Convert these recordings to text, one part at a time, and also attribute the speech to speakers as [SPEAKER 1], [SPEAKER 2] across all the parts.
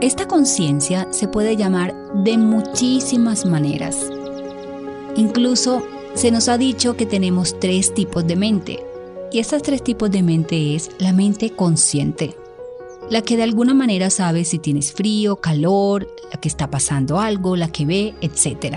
[SPEAKER 1] Esta conciencia se puede llamar de muchísimas maneras. Incluso se nos ha dicho que tenemos tres tipos de mente. Y estos tres tipos de mente es la mente consciente, la que de alguna manera sabe si tienes frío, calor, la que está pasando algo, la que ve, etc.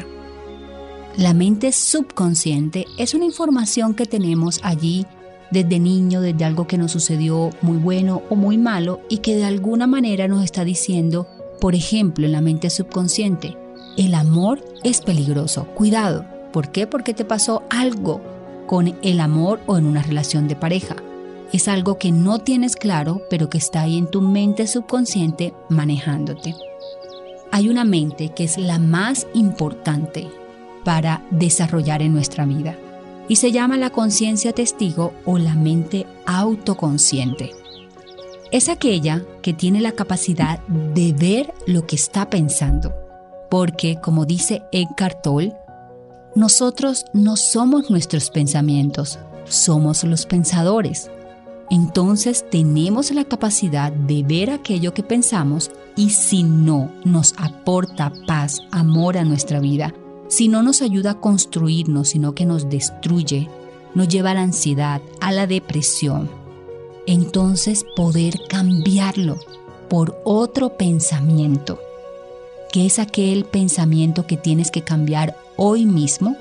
[SPEAKER 1] La mente subconsciente es una información que tenemos allí desde niño, desde algo que nos sucedió muy bueno o muy malo y que de alguna manera nos está diciendo, por ejemplo, en la mente subconsciente, el amor es peligroso, cuidado. ¿Por qué? Porque te pasó algo con el amor o en una relación de pareja. Es algo que no tienes claro, pero que está ahí en tu mente subconsciente manejándote. Hay una mente que es la más importante para desarrollar en nuestra vida y se llama la conciencia testigo o la mente autoconsciente. Es aquella que tiene la capacidad de ver lo que está pensando, porque como dice Eckhart Tolle, nosotros no somos nuestros pensamientos, somos los pensadores. Entonces tenemos la capacidad de ver aquello que pensamos y si no nos aporta paz, amor a nuestra vida, si no nos ayuda a construirnos, sino que nos destruye, nos lleva a la ansiedad, a la depresión, entonces poder cambiarlo por otro pensamiento, que es aquel pensamiento que tienes que cambiar hoy mismo,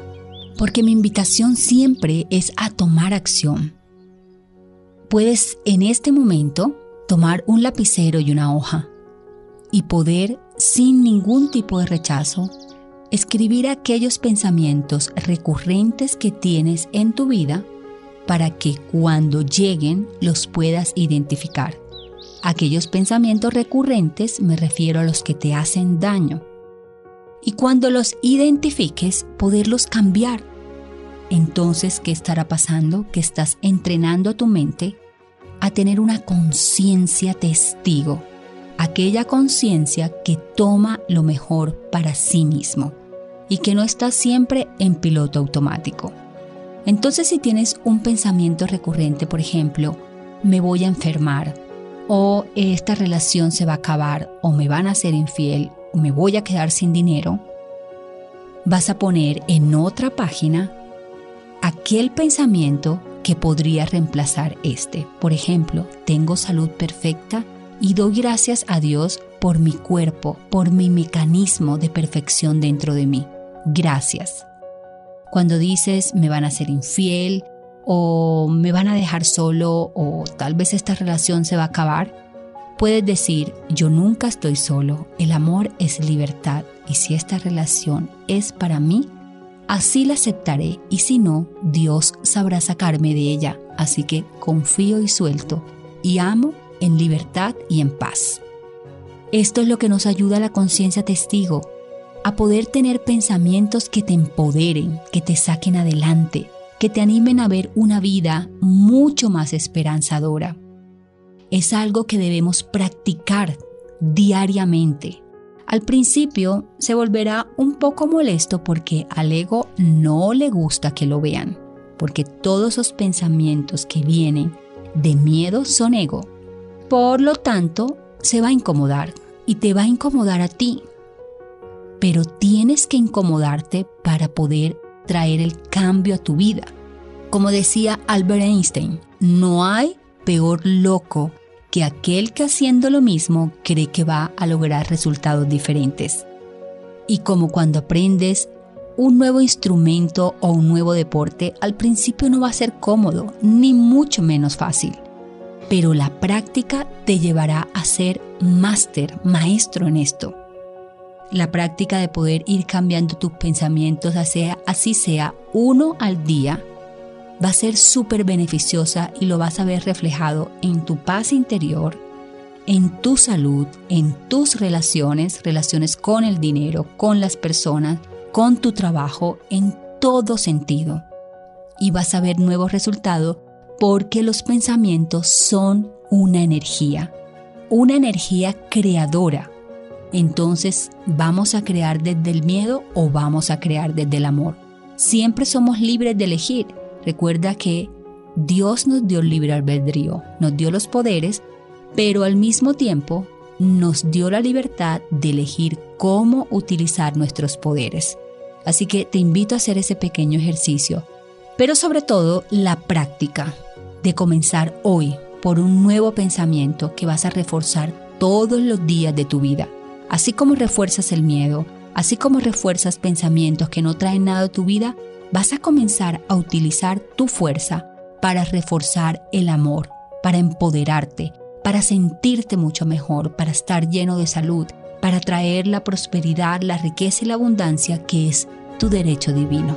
[SPEAKER 1] porque mi invitación siempre es a tomar acción. Puedes en este momento tomar un lapicero y una hoja y poder, sin ningún tipo de rechazo, escribir aquellos pensamientos recurrentes que tienes en tu vida para que cuando lleguen los puedas identificar. Aquellos pensamientos recurrentes me refiero a los que te hacen daño. Y cuando los identifiques, poderlos cambiar. Entonces, ¿qué estará pasando? Que estás entrenando a tu mente a tener una conciencia testigo, aquella conciencia que toma lo mejor para sí mismo y que no está siempre en piloto automático. Entonces si tienes un pensamiento recurrente, por ejemplo, me voy a enfermar, o esta relación se va a acabar, o me van a ser infiel, o me voy a quedar sin dinero, vas a poner en otra página aquel pensamiento que podría reemplazar este. Por ejemplo, tengo salud perfecta y doy gracias a Dios por mi cuerpo, por mi mecanismo de perfección dentro de mí gracias. Cuando dices me van a ser infiel o me van a dejar solo o tal vez esta relación se va a acabar, puedes decir yo nunca estoy solo, el amor es libertad. Y si esta relación es para mí, así la aceptaré. Y si no, Dios sabrá sacarme de ella, así que confío y suelto. Y amo en libertad y en paz. Esto es lo que nos ayuda a la conciencia testigo, a poder tener pensamientos que te empoderen, que te saquen adelante, que te animen a ver una vida mucho más esperanzadora. Es algo que debemos practicar diariamente. Al principio se volverá un poco molesto porque al ego no le gusta que lo vean, porque todos esos pensamientos que vienen de miedo son ego. Por lo tanto, se va a incomodar y te va a incomodar a ti. Pero tienes que incomodarte para poder traer el cambio a tu vida. Como decía Albert Einstein, no hay peor loco que aquel que haciendo lo mismo cree que va a lograr resultados diferentes. Y como cuando aprendes un nuevo instrumento o un nuevo deporte, al principio no va a ser cómodo, ni mucho menos fácil. Pero la práctica te llevará a ser máster, maestro en esto. La práctica de poder ir cambiando tus pensamientos, así sea uno al día, va a ser súper beneficiosa y lo vas a ver reflejado en tu paz interior, en tu salud, en tus relaciones, relaciones con el dinero, con las personas, con tu trabajo, en todo sentido. Y vas a ver nuevos resultados porque los pensamientos son una energía, una energía creadora. Entonces, ¿vamos a crear desde el miedo o vamos a crear desde el amor? Siempre somos libres de elegir Recuerda que Dios nos dio el libre albedrío, nos dio los poderes, pero al mismo tiempo nos dio la libertad de elegir cómo utilizar nuestros poderes. Así que te invito a hacer ese pequeño ejercicio, pero sobre todo la práctica de comenzar hoy por un nuevo pensamiento que vas a reforzar todos los días de tu vida. Así como refuerzas el miedo, así como refuerzas pensamientos que no traen nada a tu vida, vas a comenzar a utilizar tu fuerza para reforzar el amor, para empoderarte, para sentirte mucho mejor, para estar lleno de salud, para traer la prosperidad, la riqueza y la abundancia que es tu derecho divino.